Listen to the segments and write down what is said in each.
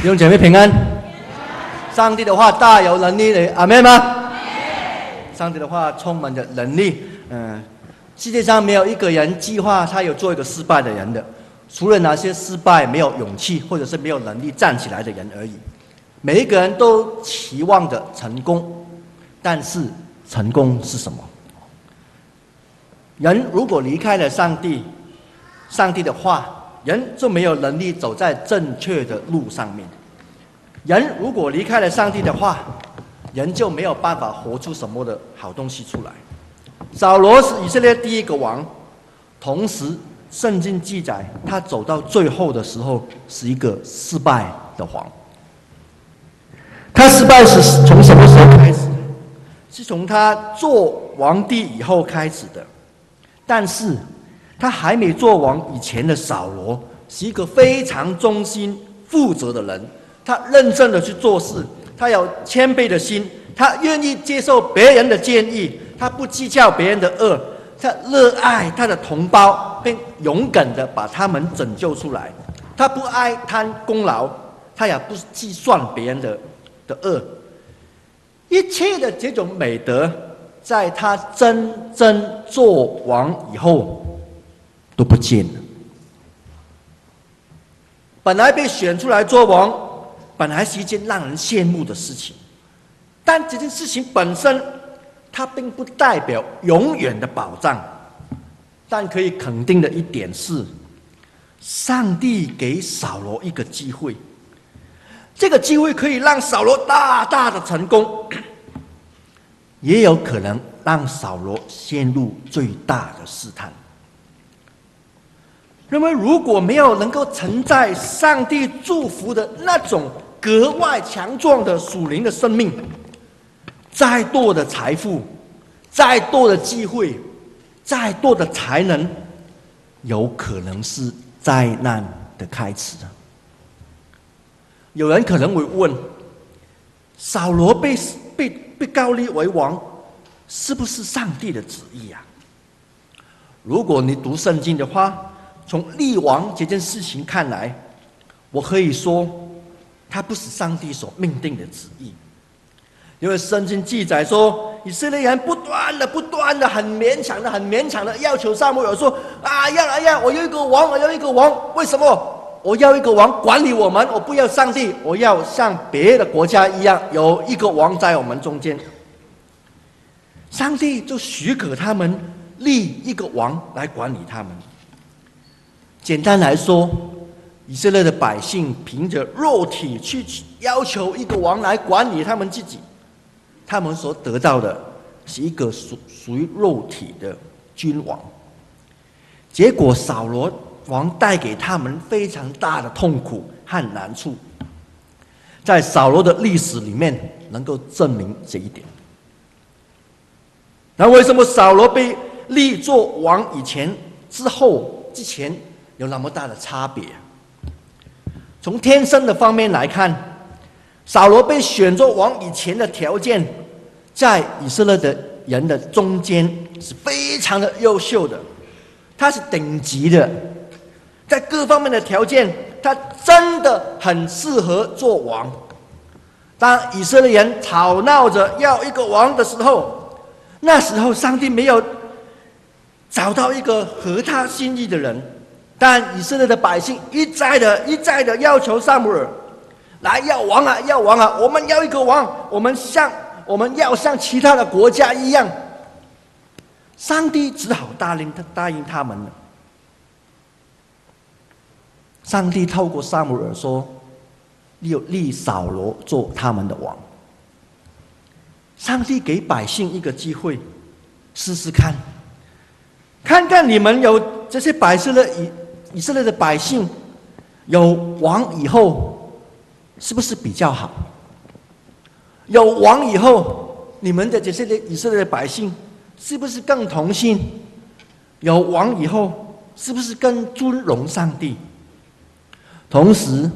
弟兄姐妹平安。上帝的话大有能力的，阿妹吗？上帝的话充满着能力。嗯，世界上没有一个人计划他有做一个失败的人的，除了那些失败没有勇气或者是没有能力站起来的人而已。每一个人都期望着成功，但是成功是什么？人如果离开了上帝，上帝的话。人就没有能力走在正确的路上面。人如果离开了上帝的话，人就没有办法活出什么的好东西出来。扫罗是以色列第一个王，同时圣经记载他走到最后的时候是一个失败的王。他失败是从什么时候开始？是从他做皇帝以后开始的，但是。他还没做王以前的扫罗是一个非常忠心、负责的人。他认真的去做事，他有谦卑的心，他愿意接受别人的建议，他不计较别人的恶，他热爱他的同胞，并勇敢的把他们拯救出来。他不爱贪功劳，他也不计算别人的的恶。一切的这种美德，在他真正做王以后。都不见了。本来被选出来做王，本来是一件让人羡慕的事情，但这件事情本身，它并不代表永远的保障。但可以肯定的一点是，上帝给扫罗一个机会，这个机会可以让扫罗大大的成功，也有可能让扫罗陷入最大的试探。认为如果没有能够承载上帝祝福的那种格外强壮的属灵的生命，再多的财富，再多的机会，再多的才能，有可能是灾难的开始。有人可能会问：扫罗被被被膏立为王，是不是上帝的旨意啊？如果你读圣经的话，从立王这件事情看来，我可以说，他不是上帝所命定的旨意，因为圣经记载说，以色列人不断的、不断的、很勉强的、很勉强的要求撒母耳说：“啊呀啊呀，我要一个王，我要一个王，为什么？我要一个王管理我们，我不要上帝，我要像别的国家一样有一个王在我们中间。”上帝就许可他们立一个王来管理他们。简单来说，以色列的百姓凭着肉体去要求一个王来管理他们自己，他们所得到的是一个属属于肉体的君王。结果扫罗王带给他们非常大的痛苦和难处，在扫罗的历史里面能够证明这一点。那为什么扫罗被立做王以前、之后、之前？有那么大的差别。从天生的方面来看，扫罗被选做王以前的条件，在以色列的人的中间是非常的优秀的，他是顶级的，在各方面的条件，他真的很适合做王。当以色列人吵闹着要一个王的时候，那时候上帝没有找到一个合他心意的人。但以色列的百姓一再的、一再的要求撒母耳来要王啊，要王啊！我们要一个王，我们像我们要像其他的国家一样。上帝只好答应他，答应他们了。上帝透过撒母耳说：“你有立扫罗做他们的王。”上帝给百姓一个机会，试试看，看看你们有这些百姓的以。以色列的百姓有王以后，是不是比较好？有王以后，你们的这些的以色列的百姓是不是更同心？有王以后，是不是更尊荣上帝？同时，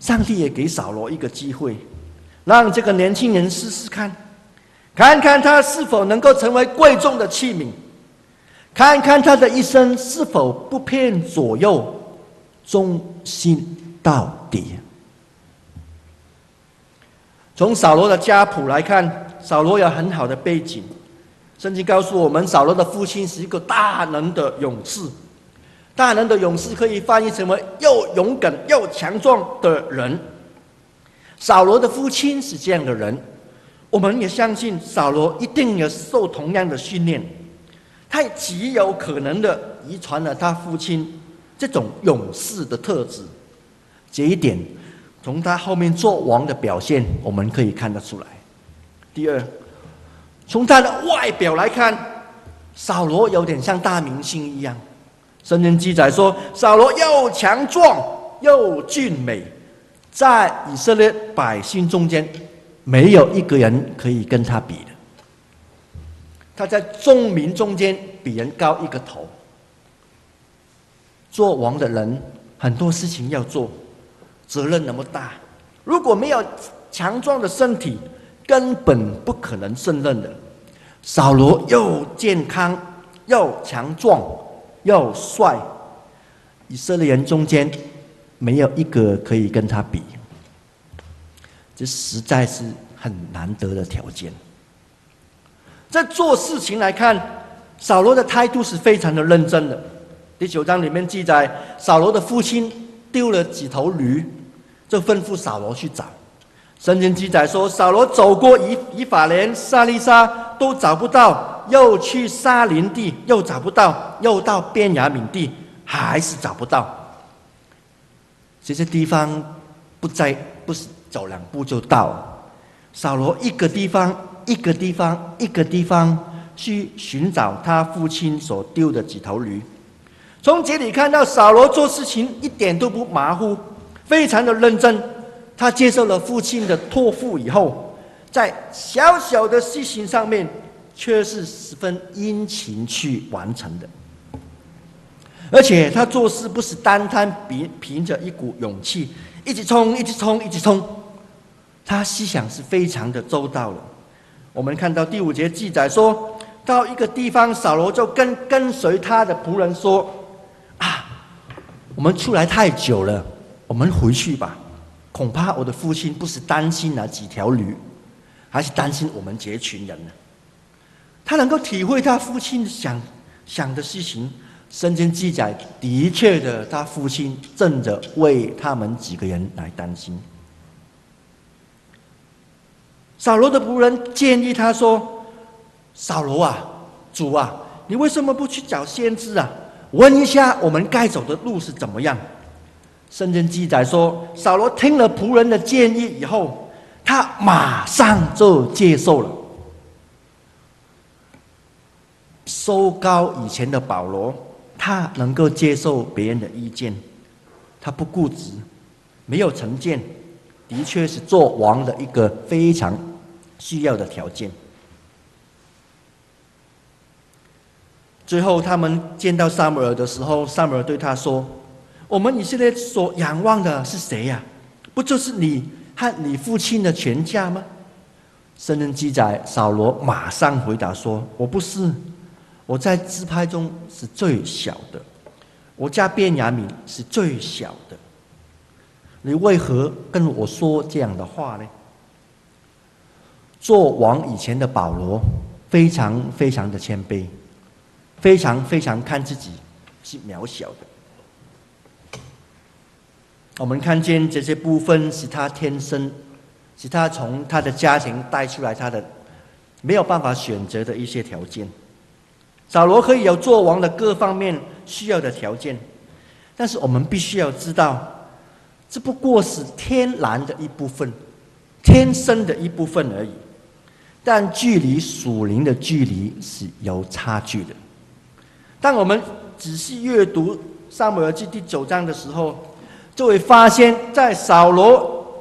上帝也给扫罗一个机会，让这个年轻人试试看，看看他是否能够成为贵重的器皿。看看他的一生是否不偏左右，忠心到底。从扫罗的家谱来看，扫罗有很好的背景。圣经告诉我们，扫罗的父亲是一个大能的勇士。大能的勇士可以翻译成为又勇敢又强壮的人。扫罗的父亲是这样的人，我们也相信扫罗一定有受同样的训练，他极有可能的遗传了他父亲这种勇士的特质。这一点从他后面做王的表现，我们可以看得出来。第二，从他的外表来看，扫罗有点像大明星一样。圣经记载说，扫罗又强壮又俊美，在以色列百姓中间，没有一个人可以跟他比。他在众民中间比人高一个头。做王的人很多事情要做，责任那么大，如果没有强壮的身体，根本不可能胜任的。扫罗又健康又强壮。又帅，以色列人中间没有一个可以跟他比，这实在是很难得的条件。在做事情来看，扫罗的态度是非常的认真的。第九章里面记载，扫罗的父亲丢了几头驴，就吩咐扫罗去找。圣经记载说，扫罗走过以以法莲、萨利沙都找不到。又去沙林地，又找不到；又到边雅敏地，还是找不到。这些地方不在，不是走两步就到。扫罗一个地方一个地方一个地方去寻找他父亲所丢的几头驴。从这里看到，扫罗做事情一点都不马虎，非常的认真。他接受了父亲的托付以后，在小小的事情上面。却是十分殷勤去完成的，而且他做事不是单单凭凭着一股勇气，一直冲，一直冲，一直冲，他思想是非常的周到的。我们看到第五节记载说，到一个地方，扫罗就跟跟随他的仆人说：“啊，我们出来太久了，我们回去吧。恐怕我的父亲不是担心那几条驴，还是担心我们这群人呢。”他能够体会他父亲想想的事情，圣经记载的确的，他父亲正着为他们几个人来担心。扫罗的仆人建议他说：“扫罗啊，主啊，你为什么不去找先知啊？问一下我们该走的路是怎么样？”圣经记载说，扫罗听了仆人的建议以后，他马上就接受了。收高以前的保罗，他能够接受别人的意见，他不固执，没有成见，的确是做王的一个非常需要的条件。最后，他们见到撒母耳的时候，撒母耳对他说：“我们以色列所仰望的是谁呀？不就是你和你父亲的全家吗？”圣经记载，扫罗马上回答说：“我不是。”我在支派中是最小的，我家便雅悯是最小的。你为何跟我说这样的话呢？做王以前的保罗非常非常的谦卑，非常非常看自己是渺小的。我们看见这些部分是他天生，是他从他的家庭带出来，他的没有办法选择的一些条件。扫罗可以有做王的各方面需要的条件，但是我们必须要知道，这不过是天然的一部分，天生的一部分而已。但距离属灵的距离是有差距的。当我们仔细阅读《撒母耳记》第九章的时候，就会发现，在扫罗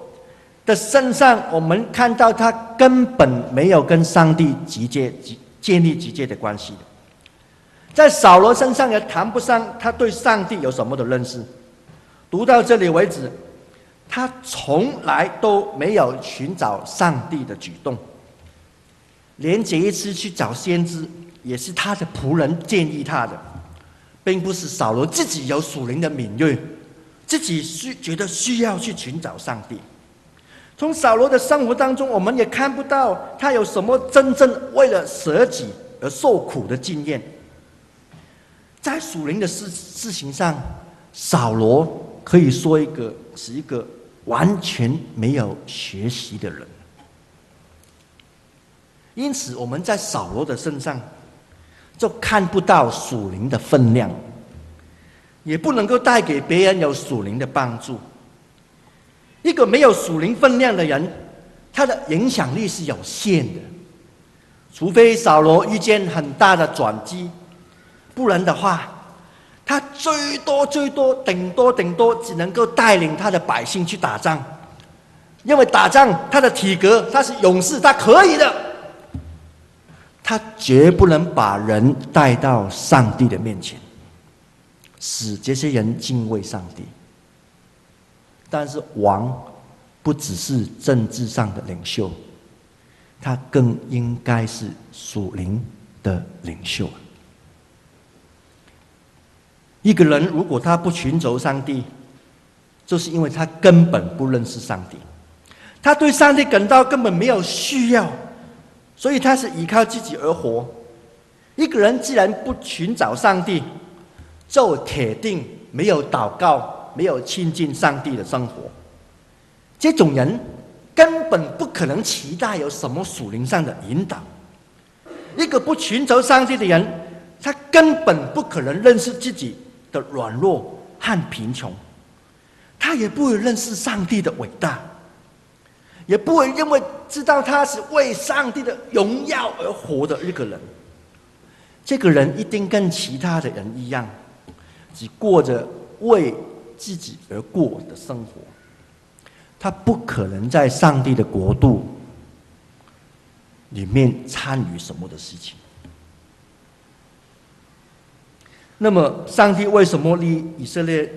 的身上，我们看到他根本没有跟上帝直接建立直接的关系。在扫罗身上也谈不上他对上帝有什么的认识。读到这里为止，他从来都没有寻找上帝的举动。连这一次去找先知，也是他的仆人建议他的，并不是扫罗自己有属灵的敏锐，自己需觉得需要去寻找上帝。从扫罗的生活当中，我们也看不到他有什么真正为了舍己而受苦的经验。在属灵的事事情上，扫罗可以说一个是一个完全没有学习的人。因此，我们在扫罗的身上就看不到属灵的分量，也不能够带给别人有属灵的帮助。一个没有属灵分量的人，他的影响力是有限的。除非扫罗遇见很大的转机，不然的话，他最多最多顶多顶多只能够带领他的百姓去打仗。因为打仗，他的体格，他是勇士，他可以的。他绝不能把人带到上帝的面前，使这些人敬畏上帝。但是王不只是政治上的领袖，他更应该是属灵的领袖。一个人如果他不寻求上帝，就是因为他根本不认识上帝，他对上帝感到根本没有需要，所以他是依靠自己而活。一个人既然不寻找上帝，就铁定没有祷告。没有亲近上帝的生活，这种人根本不可能期待有什么属灵上的引导。一个不寻求上帝的人，他根本不可能认识自己的软弱和贫穷，他也不会认识上帝的伟大，也不会因为知道他是为上帝的荣耀而活的一个人。这个人一定跟其他的人一样，只过着为自己而过的生活，他不可能在上帝的国度里面参与什么的事情。那么，上帝为什么立以色列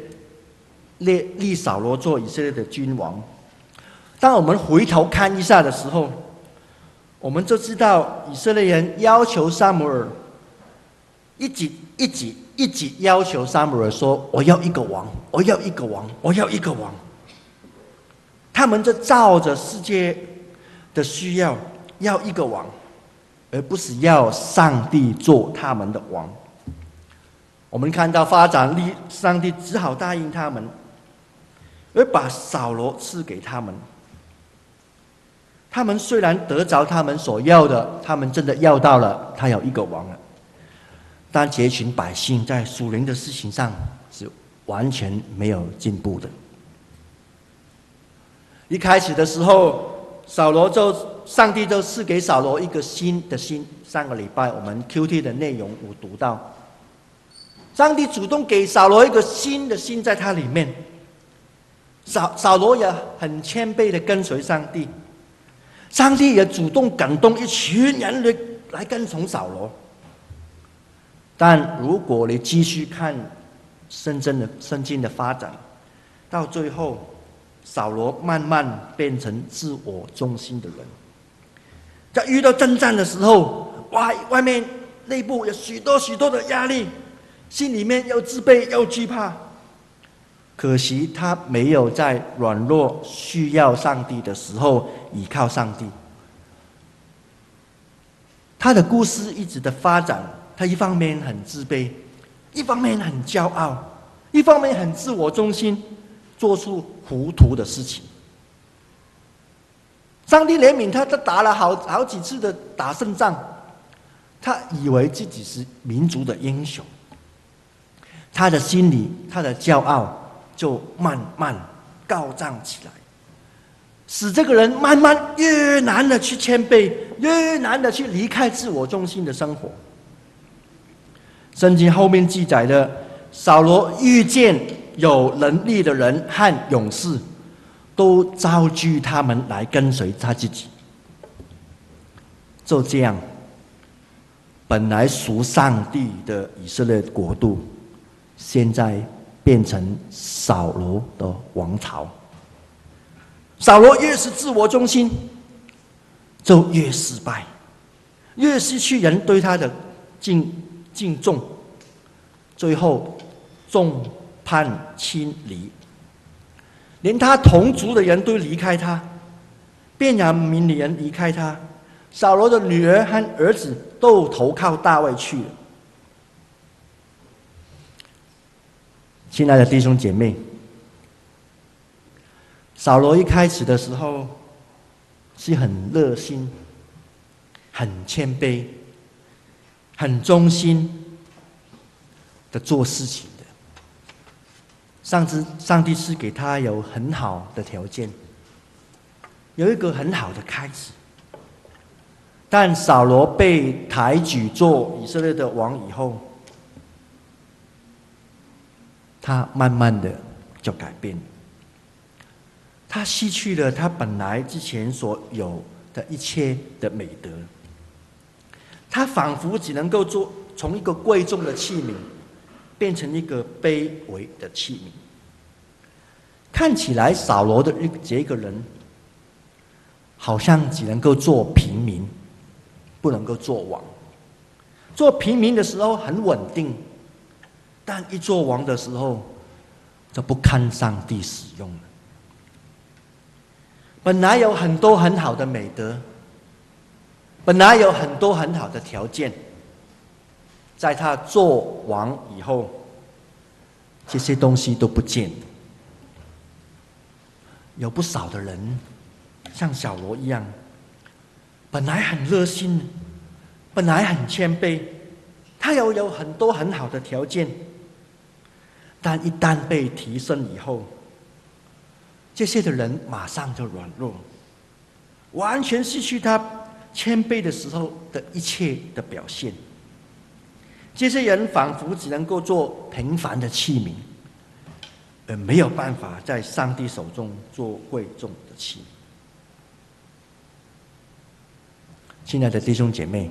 立立扫罗做以色列的君王？当我们回头看一下的时候，我们就知道以色列人要求撒母耳一直一直。一直要求撒母耳说：“我要一个王，我要一个王，我要一个王。”他们就照着世界的需要要一个王，而不是要上帝做他们的王。我们看到发展力，上帝只好答应他们，而把扫罗赐给他们。他们虽然得着他们所要的，他们真的要到了，他有一个王了。但这群百姓在属灵的事情上是完全没有进步的。一开始的时候，扫罗就上帝就赐给扫罗一个新的心。上个礼拜我们 QT 的内容我读到，上帝主动给扫罗一个新的心在他里面。扫扫罗也很谦卑的跟随上帝，上帝也主动感动一群人来来跟从扫罗。但如果你继续看圣经的圣经的发展，到最后，扫罗慢慢变成自我中心的人。在遇到征战的时候，外外面内部有许多许多的压力，心里面又自卑又惧怕。可惜他没有在软弱需要上帝的时候依靠上帝。他的故事一直的发展。他一方面很自卑，一方面很骄傲，一方面很自我中心，做出糊涂的事情。上帝怜悯他，他打了好好几次的打胜仗，他以为自己是民族的英雄，他的心里，他的骄傲就慢慢高涨起来，使这个人慢慢越难的去谦卑，越难的去离开自我中心的生活。圣经后面记载的，扫罗遇见有能力的人和勇士，都招聚他们来跟随他自己。就这样，本来属上帝的以色列国度，现在变成扫罗的王朝。扫罗越是自我中心，就越失败，越失去人对他的敬。敬重，最后众叛亲离，连他同族的人都离开他，便雅悯人离开他，扫罗的女儿和儿子都投靠大卫去了。亲爱的弟兄姐妹，扫罗一开始的时候是很热心、很谦卑、很忠心的做事情的。上次上帝是给他有很好的条件，有一个很好的开始。但扫罗被抬举做以色列的王以后，他慢慢的就改变，他失去了他本来之前所有的一切的美德，他仿佛只能够做从一个贵重的器皿，变成一个卑微的器皿。看起来扫罗的这个人，好像只能够做平民，不能够做王。做平民的时候很稳定。但一做王的时候，就不堪上帝使用了。本来有很多很好的美德，本来有很多很好的条件，在他做王以后，这些东西都不见。有不少的人像小罗一样，本来很热心，本来很谦卑，他又有很多很好的条件。但一旦被提升以后，这些的人马上就软弱，完全失去他谦卑的时候的一切的表现。这些人仿佛只能够做平凡的器皿，而没有办法在上帝手中做贵重的器皿。亲爱的弟兄姐妹，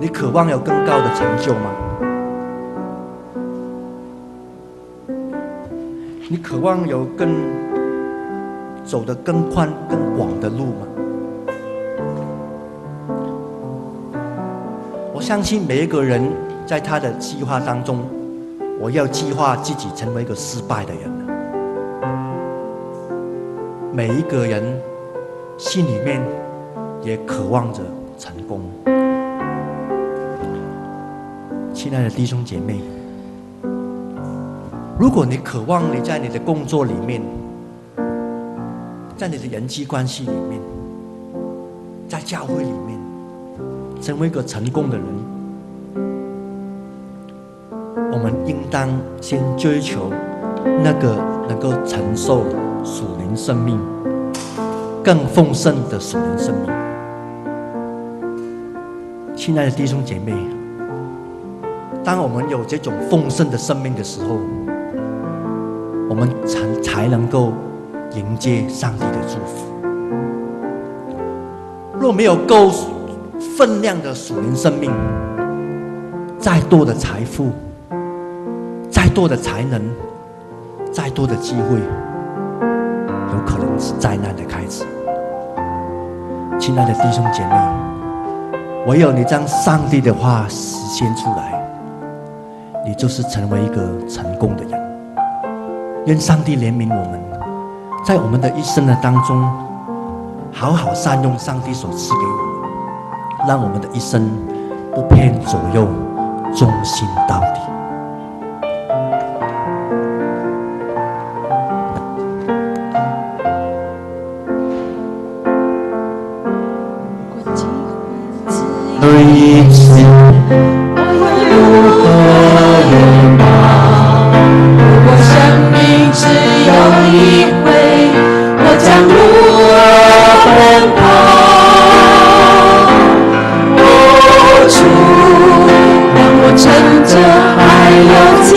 你渴望有更高的成就吗？你渴望有更走得更宽、更广的路吗？我相信每一个人在他的计划当中，我要计划自己成为一个失败的人。每一个人心里面也渴望着成功。亲爱的弟兄姐妹。如果你渴望你在你的工作里面，在你的人际关系里面，在教会里面，成为一个成功的人，我们应当先追求那个能够承受属灵生命更丰盛的属灵生命。亲爱的弟兄姐妹，当我们有这种丰盛的生命的时候，我们才才能够迎接上帝的祝福。若没有够分量的属灵生命，再多的财富，再多的才能，再多的机会，有可能是灾难的开始。亲爱的弟兄姐妹，唯有你将上帝的话实现出来，你就是成为一个成功的人。愿上帝怜悯我们，在我们的一生的当中，好好善用上帝所赐给我们，让我们的一生不偏左右，忠心到底。我的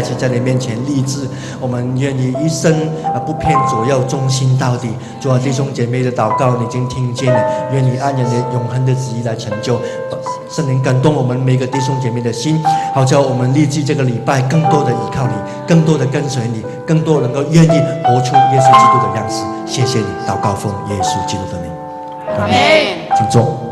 在你面前立志，我们愿意一生啊不偏左右，忠心到底。主啊，弟兄姐妹的祷告你已经听见了，愿你按你的永恒的旨意来成就。圣灵感动我们每个弟兄姐妹的心，好叫我们立志这个礼拜更多的依靠你，更多的跟随你，更多能够愿意活出耶稣基督的样式。谢谢你，祷告奉耶稣基督的名，阿门。请坐。